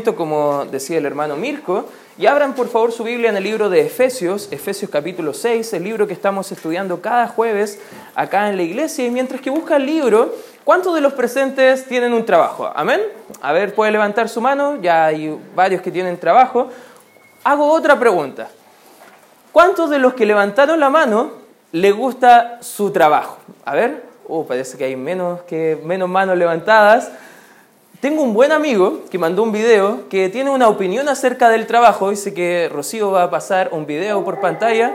como decía el hermano Mirko, y abran por favor su Biblia en el libro de Efesios, Efesios capítulo 6, el libro que estamos estudiando cada jueves acá en la iglesia. Y mientras que busca el libro, ¿cuántos de los presentes tienen un trabajo? Amén. A ver, puede levantar su mano, ya hay varios que tienen trabajo. Hago otra pregunta. ¿Cuántos de los que levantaron la mano le gusta su trabajo? A ver, uh, parece que hay menos, que, menos manos levantadas. Tengo un buen amigo que mandó un video que tiene una opinión acerca del trabajo. Dice que Rocío va a pasar un video por pantalla.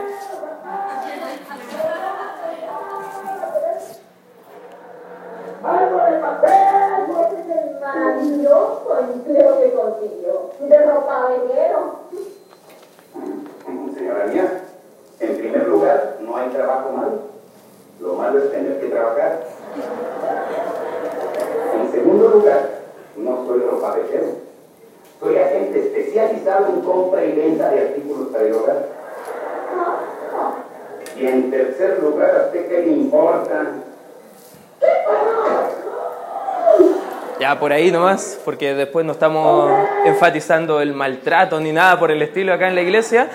Maravilloso en primer lugar, no hay trabajo malo. Lo malo es tener que trabajar. En segundo lugar, no soy ropavejero. Soy agente especializado en compra y venta de artículos para el hogar. Y en tercer lugar, ¿a usted qué le importa? Ya por ahí nomás, porque después no estamos enfatizando el maltrato ni nada por el estilo acá en la iglesia.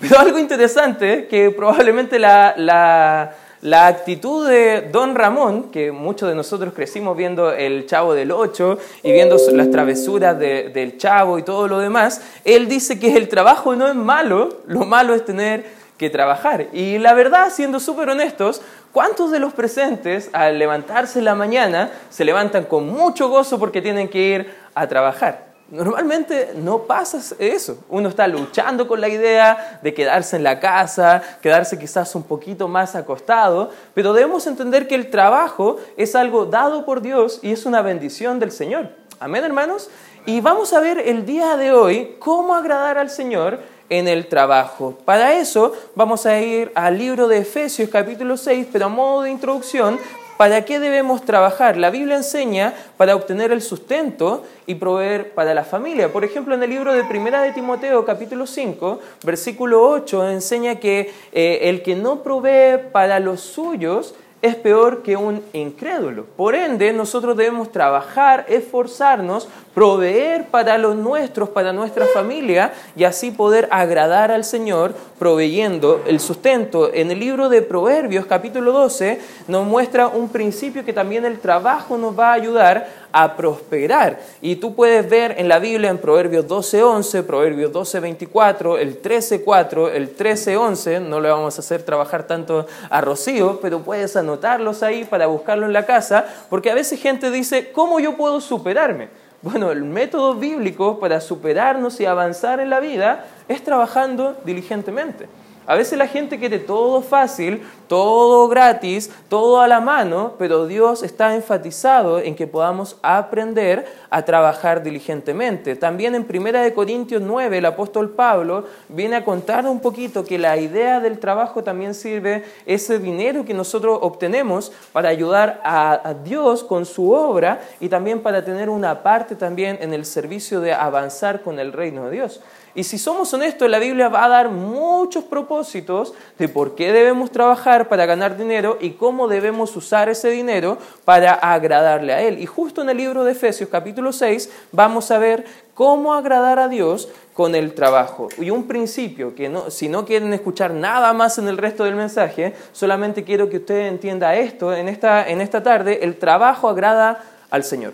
Pero algo interesante, que probablemente la, la, la actitud de Don Ramón, que muchos de nosotros crecimos viendo el Chavo del Ocho y viendo las travesuras de- del Chavo y todo lo demás, él dice que el trabajo no es malo, lo malo es tener que trabajar. Y la verdad, siendo súper honestos, ¿cuántos de los presentes al levantarse en la mañana se levantan con mucho gozo porque tienen que ir a trabajar? Normalmente no pasa eso. Uno está luchando con la idea de quedarse en la casa, quedarse quizás un poquito más acostado, pero debemos entender que el trabajo es algo dado por Dios y es una bendición del Señor. Amén, hermanos. Y vamos a ver el día de hoy cómo agradar al Señor en el trabajo. Para eso vamos a ir al libro de Efesios capítulo 6, pero a modo de introducción, ¿para qué debemos trabajar? La Biblia enseña para obtener el sustento y proveer para la familia. Por ejemplo, en el libro de Primera de Timoteo capítulo 5, versículo 8, enseña que eh, el que no provee para los suyos es peor que un incrédulo. Por ende, nosotros debemos trabajar, esforzarnos, proveer para los nuestros, para nuestra familia, y así poder agradar al Señor proveyendo el sustento. En el libro de Proverbios, capítulo 12, nos muestra un principio que también el trabajo nos va a ayudar a prosperar. Y tú puedes ver en la Biblia en Proverbios 12.11, Proverbios 12.24, el 13.4, el 13.11, no le vamos a hacer trabajar tanto a Rocío, pero puedes anotarlos ahí para buscarlo en la casa, porque a veces gente dice, ¿cómo yo puedo superarme? Bueno, el método bíblico para superarnos y avanzar en la vida es trabajando diligentemente. A veces la gente quiere todo fácil, todo gratis, todo a la mano, pero Dios está enfatizado en que podamos aprender a trabajar diligentemente. También en 1 Corintios 9 el apóstol Pablo viene a contar un poquito que la idea del trabajo también sirve ese dinero que nosotros obtenemos para ayudar a, Dios con su obra y también para tener una parte también en el servicio de avanzar con el reino de Dios. Y si somos honestos, la Biblia va a dar muchos propósitos de por qué debemos trabajar para ganar dinero y cómo debemos usar ese dinero para agradarle a Él. Y justo en el libro de Efesios capítulo 6 vamos a ver cómo agradar a Dios con el trabajo. Y un principio que no, si no quieren escuchar nada más en el resto del mensaje, solamente quiero que usted entienda esto en esta, en esta tarde, el trabajo agrada al Señor.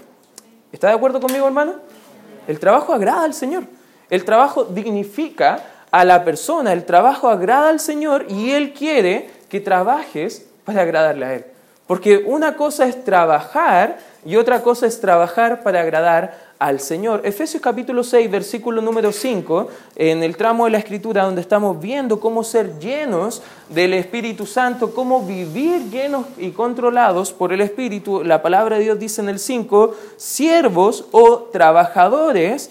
¿Está de acuerdo conmigo, hermano? El trabajo agrada al Señor. El trabajo dignifica a la persona, el trabajo agrada al Señor y Él quiere que trabajes para agradarle a Él. Porque una cosa es trabajar y otra cosa es trabajar para agradar al Señor. Efesios capítulo 6, versículo número 5, en el tramo de la escritura donde estamos viendo cómo ser llenos del Espíritu Santo, cómo vivir llenos y controlados por el Espíritu, la palabra de Dios dice en el 5, siervos o trabajadores,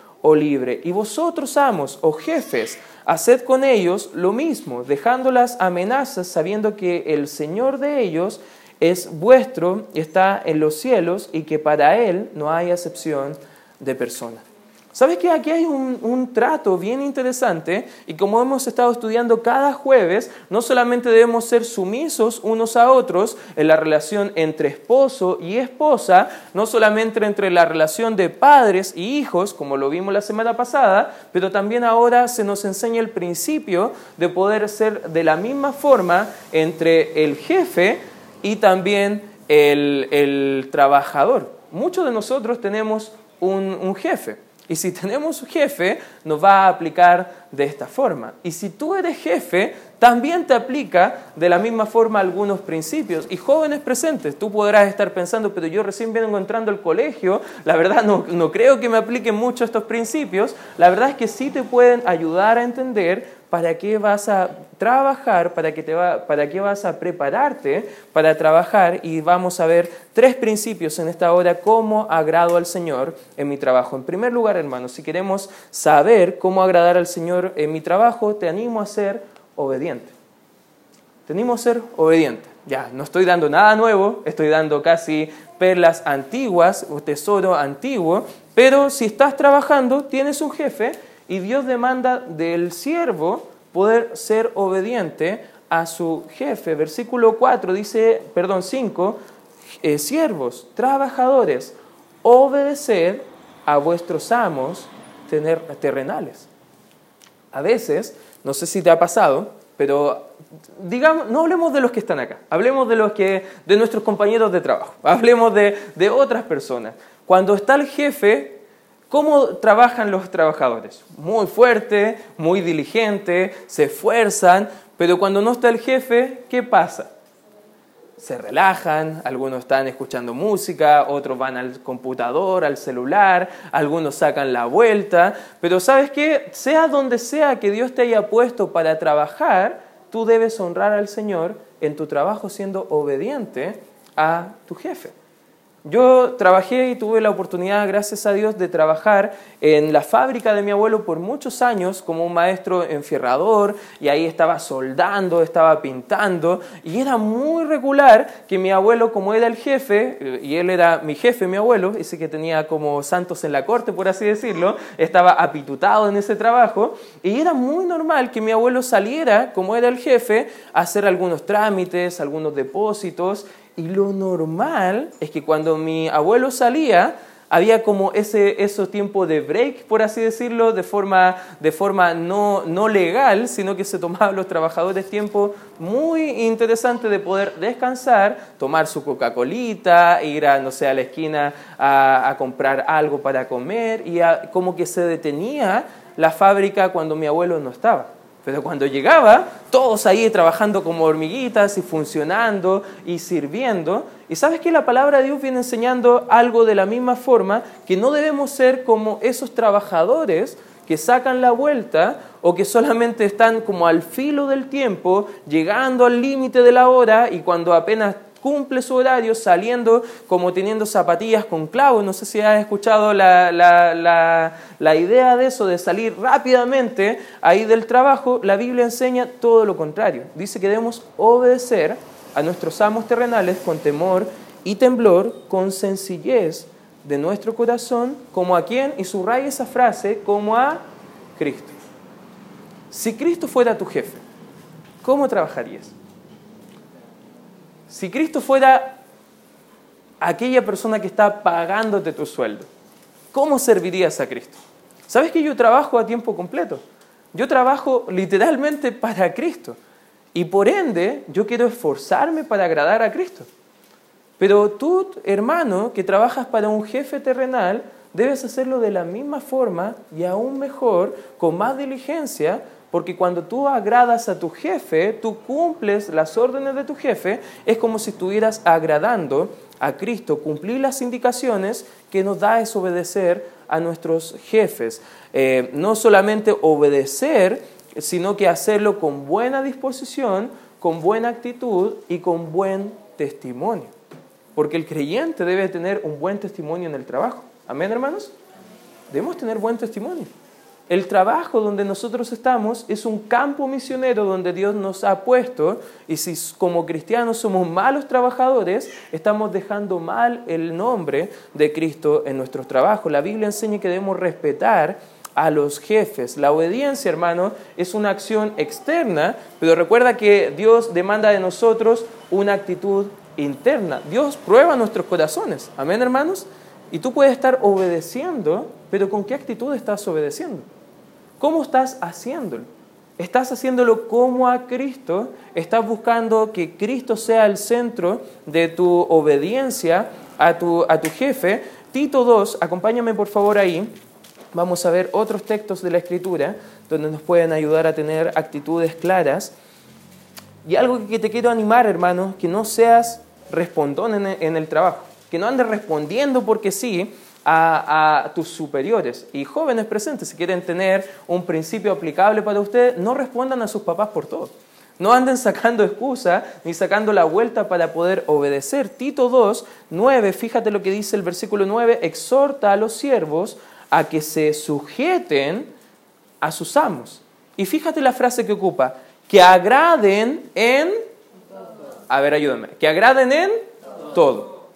o libre. Y vosotros, amos o jefes, haced con ellos lo mismo, dejando las amenazas, sabiendo que el Señor de ellos es vuestro, está en los cielos y que para Él no hay acepción de persona. ¿Sabes que aquí hay un, trato bien interesante? Y como hemos estado estudiando cada jueves, no solamente debemos ser sumisos unos a otros en la relación entre esposo y esposa, no solamente entre la relación de padres y hijos, como lo vimos la semana pasada, pero también ahora se nos enseña el principio de poder ser de la misma forma entre el jefe y también el, trabajador. Muchos de nosotros tenemos un jefe. Y si tenemos un jefe, nos va a aplicar de esta forma. Y si tú eres jefe, también te aplica de la misma forma algunos principios. Y jóvenes presentes, tú podrás estar pensando, pero yo recién vengo entrando al colegio, la verdad no, no creo que me apliquen mucho estos principios. La verdad es que sí te pueden ayudar a entender para qué vas a trabajar, para qué, te va, para vas a prepararte para trabajar y vamos a ver tres principios en esta hora, cómo agrado al Señor en mi trabajo. En primer lugar, hermanos, si queremos saber cómo agradar al Señor en mi trabajo, te animo a ser obediente. Te animo a ser obediente. Ya, no estoy dando nada nuevo, estoy dando casi perlas antiguas o tesoro antiguo, pero si estás trabajando, tienes un jefe y Dios demanda del siervo poder ser obediente a su jefe. Versículo 4 dice, perdón, 5, eh, siervos, trabajadores, obedecer a vuestros amos tener, terrenales. A veces, no sé si te ha pasado, pero digamos, no hablemos de los que están acá, hablemos de los que, de nuestros compañeros de trabajo, hablemos de otras personas. Cuando está el jefe, ¿Cómo trabajan los trabajadores? Muy fuerte, muy diligente, se esfuerzan, pero cuando no está el jefe, ¿qué pasa? Se relajan, algunos están escuchando música, otros van al computador, al celular, algunos sacan la vuelta, pero sabes qué, sea donde sea que Dios te haya puesto para trabajar, tú debes honrar al Señor en tu trabajo siendo obediente a tu jefe. Yo trabajé y tuve la oportunidad, gracias a Dios, de trabajar en la fábrica de mi abuelo por muchos años como un maestro enfierrador y ahí estaba soldando, estaba pintando y era muy regular que mi abuelo, como era el jefe, eh, y él era mi jefe, mi abuelo, ese que tenía como santos en la corte, por así decirlo, estaba apitutado en ese trabajo y era muy normal que mi abuelo saliera, como era el jefe, a hacer algunos trámites, algunos depósitos y lo normal es que cuando mi abuelo salía, había como ese, ese tiempo de break, por así decirlo, de forma, de forma no, no legal, sino que se tomaban los trabajadores tiempo muy interesante de poder descansar, tomar su Coca-Colita, ir a, no sé, a la esquina a, a comprar algo para comer, y como que se detenía la fábrica cuando mi abuelo no estaba. Pero cuando llegaba, todos ahí trabajando como hormiguitas y funcionando y sirviendo. Y sabes que la palabra de Dios viene enseñando algo de la misma forma, que no debemos ser como esos trabajadores que sacan la vuelta o que solamente están como al filo del tiempo, llegando al límite de la hora y cuando apenas cumple su horario saliendo como teniendo zapatillas con clavos. No sé si has escuchado la, la, idea de eso, de salir rápidamente ahí del trabajo. La Biblia enseña todo lo contrario. Dice que debemos obedecer a nuestros amos terrenales con temor y temblor, con sencillez de nuestro corazón, como a quien, y subraya esa frase, como a Cristo. Si Cristo fuera tu jefe, ¿cómo trabajarías? Si Cristo fuera aquella persona que está pagándote tu sueldo, ¿cómo servirías a Cristo? ¿Sabes que yo trabajo a tiempo completo? Yo trabajo literalmente para Cristo. Y por ende, yo quiero esforzarme para agradar a Cristo. Pero tú, hermano, que trabajas para un jefe terrenal, debes hacerlo de la misma forma y aún mejor, con más diligencia, porque cuando tú agradas a tu jefe, tú cumples las órdenes de tu jefe, es como si estuvieras agradando a Cristo. Cumplir las indicaciones que nos da es obedecer a nuestros jefes. Eh, no solamente obedecer, sino que hacerlo con buena disposición, con buena actitud y con buen testimonio. Porque el creyente debe tener un buen testimonio en el trabajo. Amén, hermanos. debemos tener buen testimonio. El trabajo donde nosotros estamos es un campo misionero donde Dios nos ha puesto y si como cristianos somos malos trabajadores, estamos dejando mal el nombre de Cristo en nuestros trabajos. La Biblia enseña que debemos respetar a los jefes. La obediencia, hermano, es una acción externa, pero recuerda que Dios demanda de nosotros una actitud interna. Dios prueba nuestros corazones. Amén, hermanos. Y tú puedes estar obedeciendo, pero ¿con qué actitud estás obedeciendo? ¿Cómo estás haciéndolo? ¿Estás haciéndolo como a Cristo? ¿Estás buscando que Cristo sea el centro de tu obediencia a tu, a tu jefe? Tito 2, acompáñame por favor ahí. Vamos a ver otros textos de la Escritura donde nos pueden ayudar a tener actitudes claras. Y algo que te quiero animar, hermano, que no seas respondón en el trabajo, que no andes respondiendo porque sí, a, tus superiores. Y jóvenes presentes, si quieren tener un principio aplicable para ustedes, no respondan a sus papás por todo. No anden sacando excusa ni sacando la vuelta para poder obedecer. Tito 2, 9, fíjate lo que dice el versículo 9, exhorta a los siervos a que se sujeten a sus amos. Y fíjate la frase que ocupa, que agraden en... A ver, ayúdame. Que agraden en todo.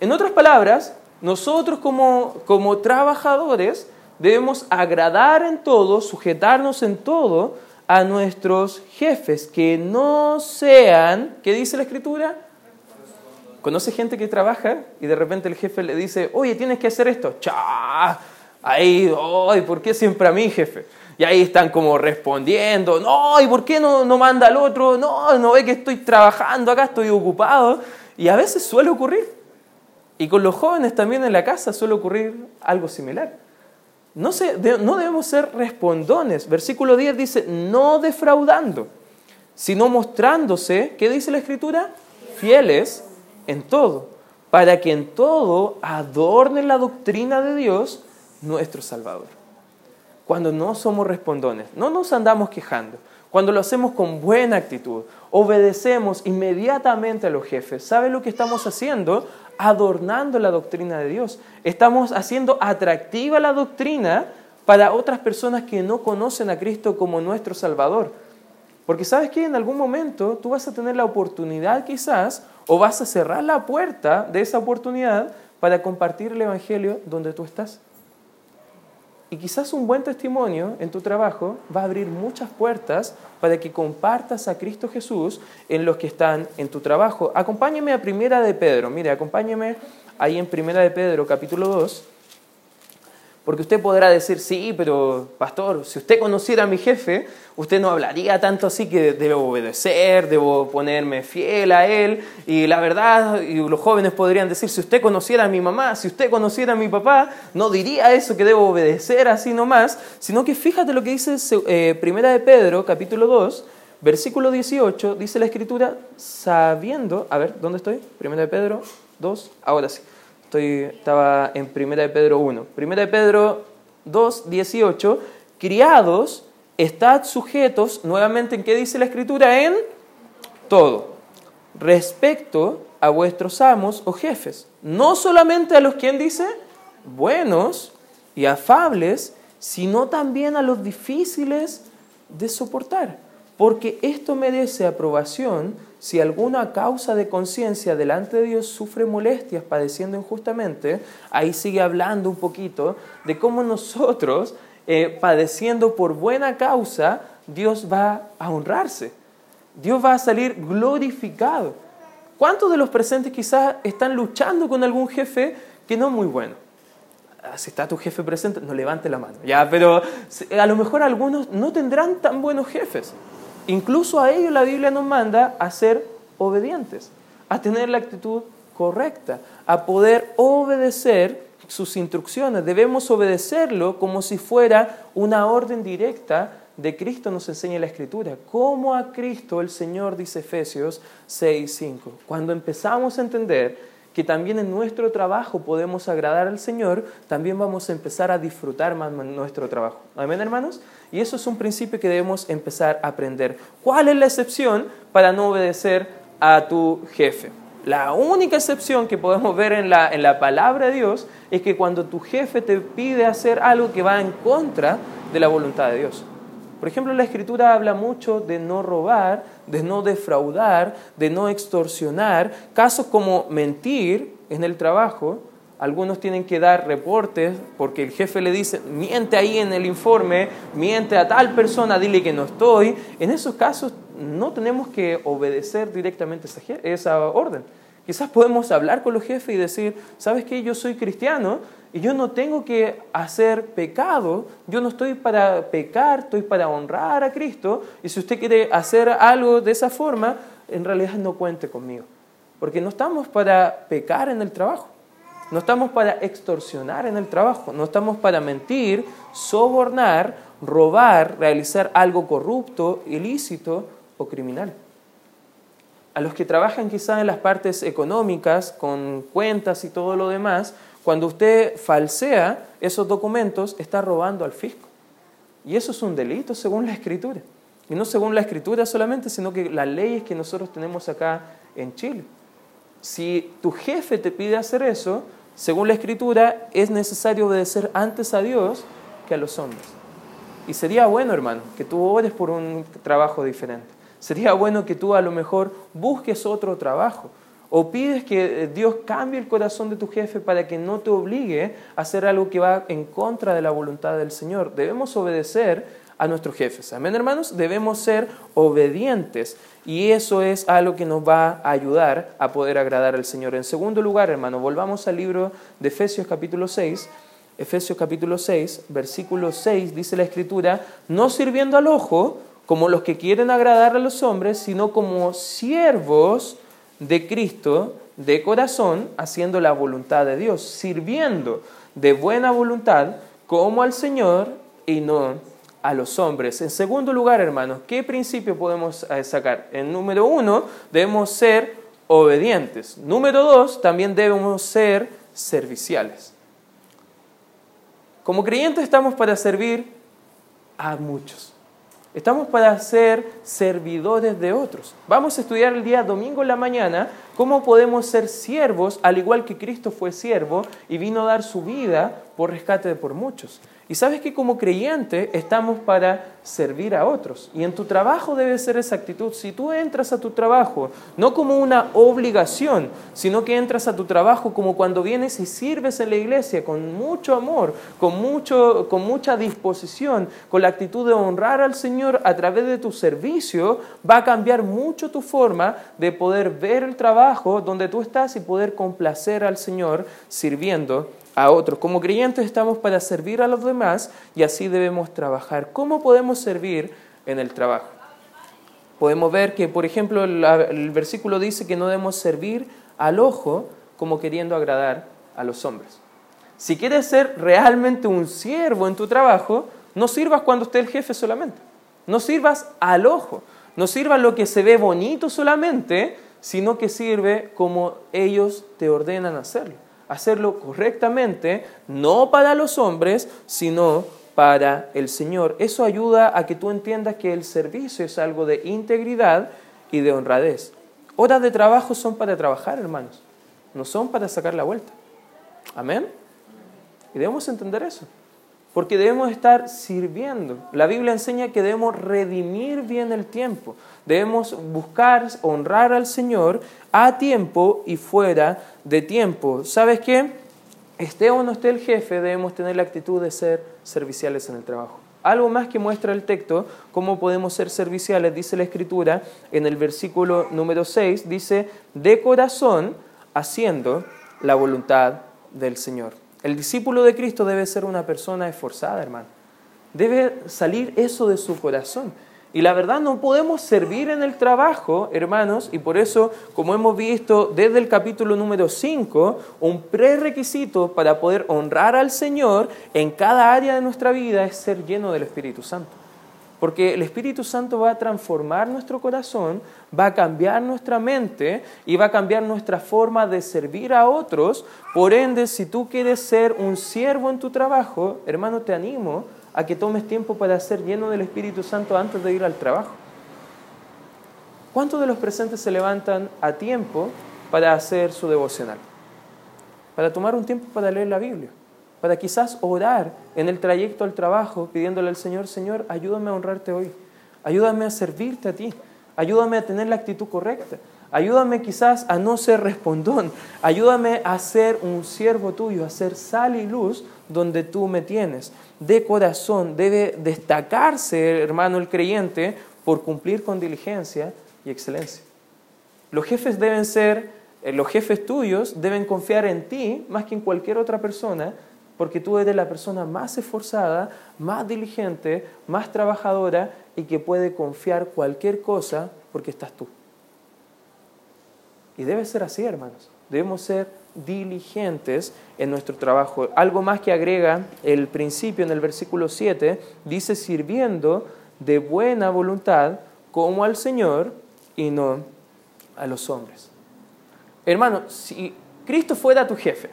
En otras palabras, nosotros como, como trabajadores debemos agradar en todo, sujetarnos en todo a nuestros jefes, que no sean, ¿qué dice la escritura? ¿Conoce gente que trabaja y de repente el jefe le dice, oye, tienes que hacer esto? ¡Chá! Ahí, ay, ¿por qué siempre a mí, jefe? Y ahí están como respondiendo, no, ¿y por qué no, no manda al otro? No, no ve que estoy trabajando acá, estoy ocupado. Y a veces suele ocurrir. Y con los jóvenes también en la casa suele ocurrir algo similar. No, no debemos ser respondones. Versículo 10 dice, no defraudando, sino mostrándose, ¿qué dice la Escritura? Fieles en todo, para que en todo adornen la doctrina de Dios, nuestro Salvador. Cuando no somos respondones, no nos andamos quejando, cuando lo hacemos con buena actitud, obedecemos inmediatamente a los jefes, ¿sabe lo que estamos haciendo? Adornando la doctrina de Dios. Estamos haciendo atractiva la doctrina para otras personas que no conocen a Cristo como nuestro Salvador. Porque sabes que en algún momento tú vas a tener la oportunidad quizás o vas a cerrar la puerta de esa oportunidad para compartir el Evangelio donde tú estás. Y quizás un buen testimonio en tu trabajo va a abrir muchas puertas para que compartas a Cristo Jesús en los que están en tu trabajo. Acompáñeme a Primera de Pedro. Mire, acompáñeme ahí en Primera de Pedro, capítulo 2. Porque usted podrá decir, sí, pero pastor, si usted conociera a mi jefe, usted no hablaría tanto así que debo obedecer, debo ponerme fiel a él. Y la verdad, y los jóvenes podrían decir, si usted conociera a mi mamá, si usted conociera a mi papá, no diría eso que debo obedecer así nomás, sino que fíjate lo que dice eh, Primera de Pedro, capítulo 2, versículo 18, dice la escritura, sabiendo, a ver, ¿dónde estoy? Primera de Pedro 2, ahora sí. Estaba en 1 de Pedro 1. 1 de Pedro 2, 18. Criados, estad sujetos, nuevamente, ¿en qué dice la Escritura? En todo. Respecto a vuestros amos o jefes. No solamente a los, ¿quién dice? Buenos y afables, sino también a los difíciles de soportar. Porque esto merece aprobación si alguna causa de conciencia delante de Dios sufre molestias padeciendo injustamente, ahí sigue hablando un poquito de cómo nosotros, eh, padeciendo por buena causa, Dios va a honrarse. Dios va a salir glorificado. ¿Cuántos de los presentes quizás están luchando con algún jefe que no es muy bueno? Ah, si está tu jefe presente, no levante la mano. Ya, pero a lo mejor algunos no tendrán tan buenos jefes. Incluso a ellos la Biblia nos manda a ser obedientes, a tener la actitud correcta, a poder obedecer sus instrucciones. Debemos obedecerlo como si fuera una orden directa de Cristo, nos enseña la Escritura. Como a Cristo el Señor, dice Efesios 6:5. Cuando empezamos a entender que también en nuestro trabajo podemos agradar al Señor, también vamos a empezar a disfrutar más nuestro trabajo. Amén, hermanos. Y eso es un principio que debemos empezar a aprender. ¿Cuál es la excepción para no obedecer a tu jefe? La única excepción que podemos ver en la, en la palabra de Dios es que cuando tu jefe te pide hacer algo que va en contra de la voluntad de Dios. Por ejemplo, la escritura habla mucho de no robar, de no defraudar, de no extorsionar, casos como mentir en el trabajo. Algunos tienen que dar reportes porque el jefe le dice, miente ahí en el informe, miente a tal persona, dile que no estoy. En esos casos no tenemos que obedecer directamente esa, orden. Quizás podemos hablar con los jefes y decir, ¿sabes qué? Yo soy cristiano y yo no tengo que hacer pecado, yo no estoy para pecar, estoy para honrar a Cristo. Y si usted quiere hacer algo de esa forma, en realidad no cuente conmigo. Porque no estamos para pecar en el trabajo, no estamos para extorsionar en el trabajo, no estamos para mentir, sobornar, robar, realizar algo corrupto, ilícito o criminal. A los que trabajan quizás en las partes económicas, con cuentas y todo lo demás, cuando usted falsea esos documentos, está robando al fisco. Y eso es un delito según la escritura. Y no según la escritura solamente, sino que las leyes que nosotros tenemos acá en Chile. Si tu jefe te pide hacer eso, según la escritura, es necesario obedecer antes a Dios que a los hombres. Y sería bueno, hermano, que tú ores por un trabajo diferente. Sería bueno que tú a lo mejor busques otro trabajo o pides que eh, Dios cambie el corazón de tu jefe para que no te obligue a hacer algo que va en contra de la voluntad del Señor. Debemos obedecer a nuestros jefes. Amén, hermanos. Debemos ser obedientes y eso es algo que nos va a ayudar a poder agradar al Señor. En segundo lugar, hermano, volvamos al libro de Efesios capítulo 6. Efesios capítulo 6, versículo 6, dice la Escritura, no sirviendo al ojo como los que quieren agradar a los hombres, sino como siervos de Cristo de corazón, haciendo la voluntad de Dios, sirviendo de buena voluntad como al Señor y no a los hombres. En segundo lugar, hermanos, ¿qué principio podemos eh, sacar? En número uno, debemos ser obedientes. Número dos, también debemos ser serviciales. Como creyentes estamos para servir a muchos. Estamos para ser servidores de otros. Vamos a estudiar el día domingo en la mañana cómo podemos ser siervos, al igual que Cristo fue siervo y vino a dar su vida por rescate de por muchos. Y sabes que como creyente estamos para servir a otros. Y en tu trabajo debe ser esa actitud. Si tú entras a tu trabajo no como una obligación, sino que entras a tu trabajo como cuando vienes y sirves en la iglesia con mucho amor, con, mucho, con mucha disposición, con la actitud de honrar al Señor a través de tu servicio, va a cambiar mucho tu forma de poder ver el trabajo donde tú estás y poder complacer al Señor sirviendo a otros. Como creyentes estamos para servir a los demás y así debemos trabajar. ¿Cómo podemos servir en el trabajo? Podemos ver que, por ejemplo, el, versículo dice que no debemos servir al ojo como queriendo agradar a los hombres. Si quieres ser realmente un siervo en tu trabajo, no sirvas cuando esté el jefe solamente. No sirvas al ojo. No sirvas lo que se ve bonito solamente, sino que sirve como ellos te ordenan hacerlo hacerlo correctamente, no para los hombres, sino para el Señor. Eso ayuda a que tú entiendas que el servicio es algo de integridad y de honradez. Horas de trabajo son para trabajar, hermanos, no son para sacar la vuelta. Amén. Y debemos entender eso porque debemos estar sirviendo. La Biblia enseña que debemos redimir bien el tiempo, debemos buscar honrar al Señor a tiempo y fuera de tiempo. ¿Sabes qué? Esté o no esté el jefe, debemos tener la actitud de ser serviciales en el trabajo. Algo más que muestra el texto, cómo podemos ser serviciales, dice la Escritura en el versículo número 6, dice, de corazón haciendo la voluntad del Señor. El discípulo de Cristo debe ser una persona esforzada, hermano. Debe salir eso de su corazón. Y la verdad no podemos servir en el trabajo, hermanos, y por eso, como hemos visto desde el capítulo número 5, un prerequisito para poder honrar al Señor en cada área de nuestra vida es ser lleno del Espíritu Santo. Porque el Espíritu Santo va a transformar nuestro corazón, va a cambiar nuestra mente y va a cambiar nuestra forma de servir a otros. Por ende, si tú quieres ser un siervo en tu trabajo, hermano, te animo a que tomes tiempo para ser lleno del Espíritu Santo antes de ir al trabajo. ¿Cuántos de los presentes se levantan a tiempo para hacer su devocional, para tomar un tiempo para leer la Biblia, para quizás orar en el trayecto al trabajo pidiéndole al Señor, Señor, ayúdame a honrarte hoy, ayúdame a servirte a ti, ayúdame a tener la actitud correcta, ayúdame quizás a no ser respondón, ayúdame a ser un siervo tuyo, a ser sal y luz donde tú me tienes. De corazón debe destacarse, hermano, el creyente por cumplir con diligencia y excelencia. Los jefes deben ser, eh, los jefes tuyos deben confiar en ti más que en cualquier otra persona, porque tú eres la persona más esforzada, más diligente, más trabajadora y que puede confiar cualquier cosa porque estás tú. Y debe ser así, hermanos. Debemos ser diligentes en nuestro trabajo. Algo más que agrega el principio en el versículo 7, dice sirviendo de buena voluntad como al Señor y no a los hombres. Hermano, si Cristo fuera tu jefe,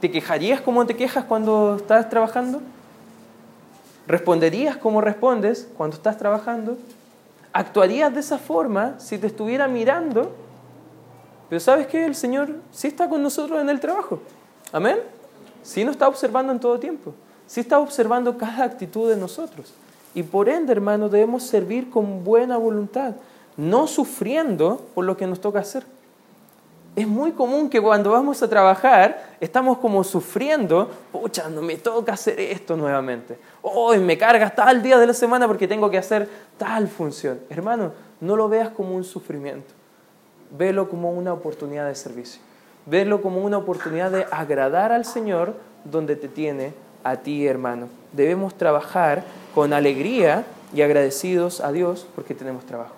¿te quejarías como te quejas cuando estás trabajando? ¿Responderías como respondes cuando estás trabajando? ¿Actuarías de esa forma si te estuviera mirando? Pero ¿sabes qué? El Señor sí está con nosotros en el trabajo. Amén. Sí nos está observando en todo tiempo. Sí está observando cada actitud de nosotros. Y por ende, hermano, debemos servir con buena voluntad, no sufriendo por lo que nos toca hacer. Es muy común que cuando vamos a trabajar estamos como sufriendo, pucha, no me toca hacer esto nuevamente. Hoy me cargas tal día de la semana porque tengo que hacer tal función. Hermano, no lo veas como un sufrimiento velo como una oportunidad de servicio. Velo como una oportunidad de agradar al Señor donde te tiene a ti, hermano. Debemos trabajar con alegría y agradecidos a Dios porque tenemos trabajo.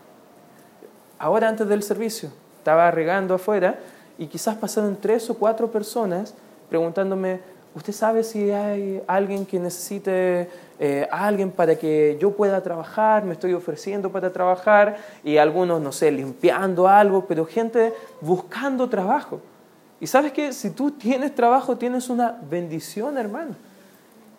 Ahora antes del servicio, estaba regando afuera y quizás pasaron tres o cuatro personas preguntándome, ¿usted sabe si hay alguien que necesite eh, alguien para que yo pueda trabajar, me estoy ofreciendo para trabajar, y algunos, no sé, limpiando algo, pero gente buscando trabajo. Y sabes que si tú tienes trabajo, tienes una bendición, hermano.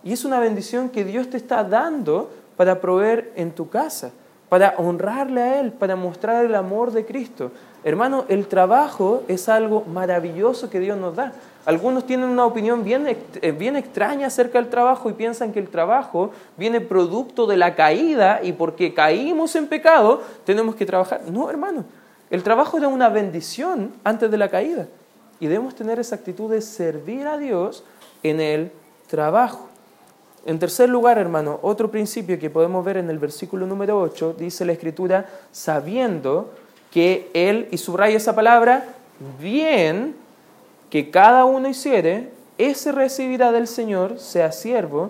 Y es una bendición que Dios te está dando para proveer en tu casa, para honrarle a Él, para mostrar el amor de Cristo. Hermano, el trabajo es algo maravilloso que Dios nos da. Algunos tienen una opinión bien, eh, bien extraña acerca del trabajo y piensan que el trabajo viene producto de la caída y porque caímos en pecado tenemos que trabajar. No, hermano, el trabajo era una bendición antes de la caída y debemos tener esa actitud de servir a Dios en el trabajo. En tercer lugar, hermano, otro principio que podemos ver en el versículo número 8, dice la escritura, sabiendo que Él, y subraya esa palabra, bien que cada uno hiciere, ese recibirá del Señor, sea siervo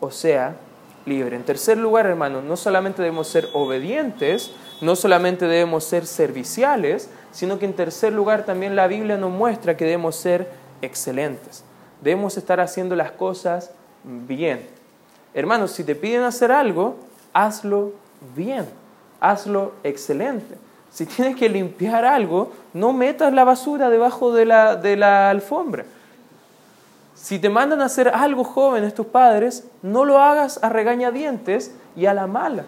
o sea libre. En tercer lugar, hermanos, no solamente debemos ser obedientes, no solamente debemos ser serviciales, sino que en tercer lugar también la Biblia nos muestra que debemos ser excelentes. Debemos estar haciendo las cosas bien. Hermanos, si te piden hacer algo, hazlo bien, hazlo excelente. Si tienes que limpiar algo, no metas la basura debajo de la, de la alfombra. Si te mandan a hacer algo jóvenes tus padres, no lo hagas a regañadientes y a la mala.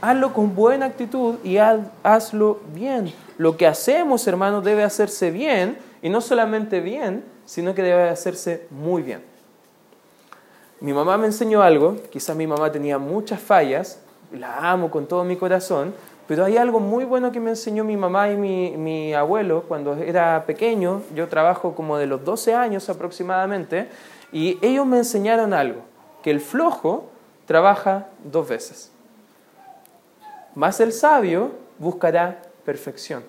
Hazlo con buena actitud y hazlo bien. Lo que hacemos, hermanos, debe hacerse bien y no solamente bien, sino que debe hacerse muy bien. Mi mamá me enseñó algo, quizás mi mamá tenía muchas fallas, la amo con todo mi corazón, pero hay algo muy bueno que me enseñó mi mamá y mi, abuelo cuando era pequeño. Yo trabajo como de los 12 años aproximadamente. Y ellos me enseñaron algo, que el flojo trabaja dos veces. Más el sabio buscará perfección.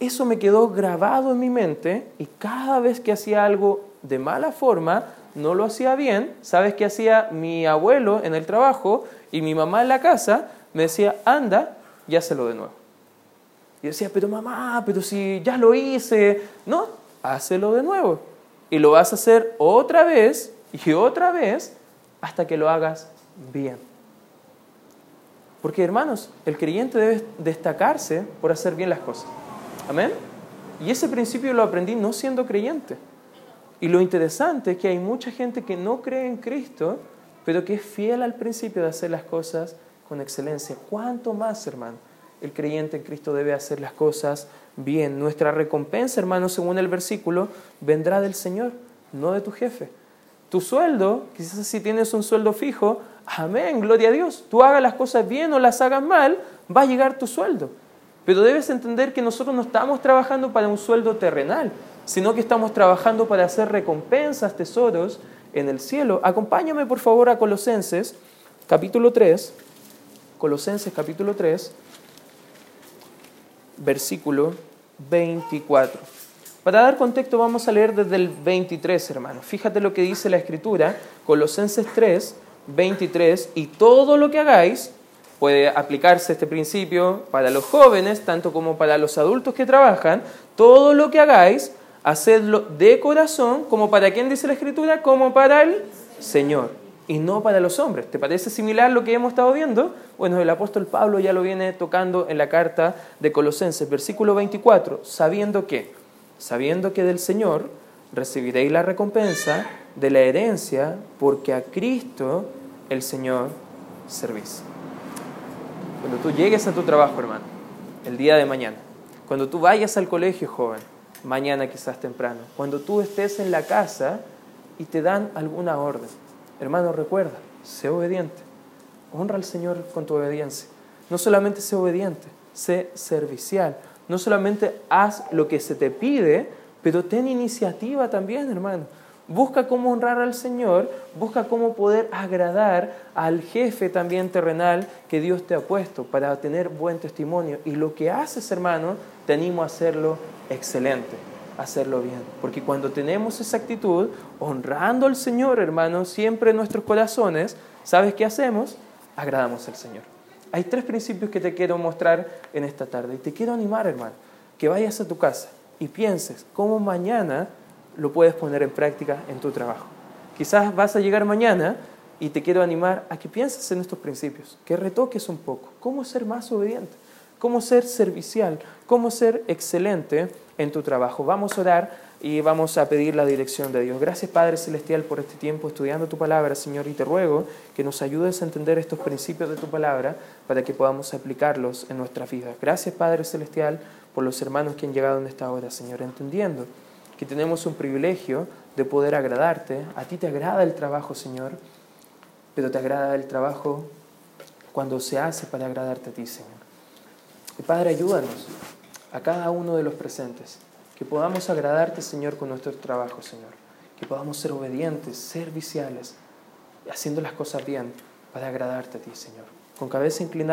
Eso me quedó grabado en mi mente y cada vez que hacía algo de mala forma, no lo hacía bien. ¿Sabes qué hacía mi abuelo en el trabajo y mi mamá en la casa? Me decía, anda y hácelo de nuevo. Y decía, pero mamá, pero si ya lo hice. No, hácelo de nuevo. Y lo vas a hacer otra vez y otra vez hasta que lo hagas bien. Porque hermanos, el creyente debe destacarse por hacer bien las cosas. Amén. Y ese principio lo aprendí no siendo creyente. Y lo interesante es que hay mucha gente que no cree en Cristo, pero que es fiel al principio de hacer las cosas con excelencia. ¿Cuánto más, hermano? el creyente en Cristo debe hacer las cosas bien. Nuestra recompensa, hermano, según el versículo, vendrá del Señor, no de tu jefe. Tu sueldo, quizás si tienes un sueldo fijo, amén, gloria a Dios. Tú hagas las cosas bien o las hagas mal, va a llegar tu sueldo. Pero debes entender que nosotros no estamos trabajando para un sueldo terrenal, sino que estamos trabajando para hacer recompensas, tesoros en el cielo. Acompáñame por favor a Colosenses, capítulo 3. Colosenses, capítulo 3 versículo 24. Para dar contexto vamos a leer desde el 23, hermanos. Fíjate lo que dice la escritura, Colosenses 3, 23, y todo lo que hagáis, puede aplicarse este principio para los jóvenes, tanto como para los adultos que trabajan, todo lo que hagáis, hacedlo de corazón, como para quién dice la escritura, como para el Señor y no para los hombres. ¿Te parece similar lo que hemos estado viendo? Bueno, el apóstol Pablo ya lo viene tocando en la carta de Colosenses, versículo 24, sabiendo que, sabiendo que del Señor recibiréis la recompensa de la herencia, porque a Cristo el Señor servís. Cuando tú llegues a tu trabajo, hermano, el día de mañana, cuando tú vayas al colegio, joven, mañana quizás temprano, cuando tú estés en la casa y te dan alguna orden, Hermano, recuerda, sé obediente. Honra al Señor con tu obediencia. No solamente sé obediente, sé servicial. No solamente haz lo que se te pide, pero ten iniciativa también, hermano. Busca cómo honrar al Señor, busca cómo poder agradar al jefe también terrenal que Dios te ha puesto para tener buen testimonio. Y lo que haces, hermano, te animo a hacerlo excelente hacerlo bien. Porque cuando tenemos esa actitud, honrando al Señor, hermano, siempre en nuestros corazones, ¿sabes qué hacemos? Agradamos al Señor. Hay tres principios que te quiero mostrar en esta tarde. Y te quiero animar, hermano, que vayas a tu casa y pienses cómo mañana lo puedes poner en práctica en tu trabajo. Quizás vas a llegar mañana y te quiero animar a que pienses en estos principios, que retoques un poco cómo ser más obediente, cómo ser servicial, cómo ser excelente en tu trabajo. Vamos a orar y vamos a pedir la dirección de Dios. Gracias Padre Celestial por este tiempo estudiando tu palabra, Señor, y te ruego que nos ayudes a entender estos principios de tu palabra para que podamos aplicarlos en nuestra vida. Gracias Padre Celestial por los hermanos que han llegado en esta hora, Señor, entendiendo que tenemos un privilegio de poder agradarte. A ti te agrada el trabajo, Señor, pero te agrada el trabajo cuando se hace para agradarte a ti, Señor. Padre, ayúdanos a cada uno de los presentes, que podamos agradarte, Señor, con nuestro trabajo, Señor, que podamos ser obedientes, serviciales, haciendo las cosas bien para agradarte a ti, Señor. Con cabeza inclinada.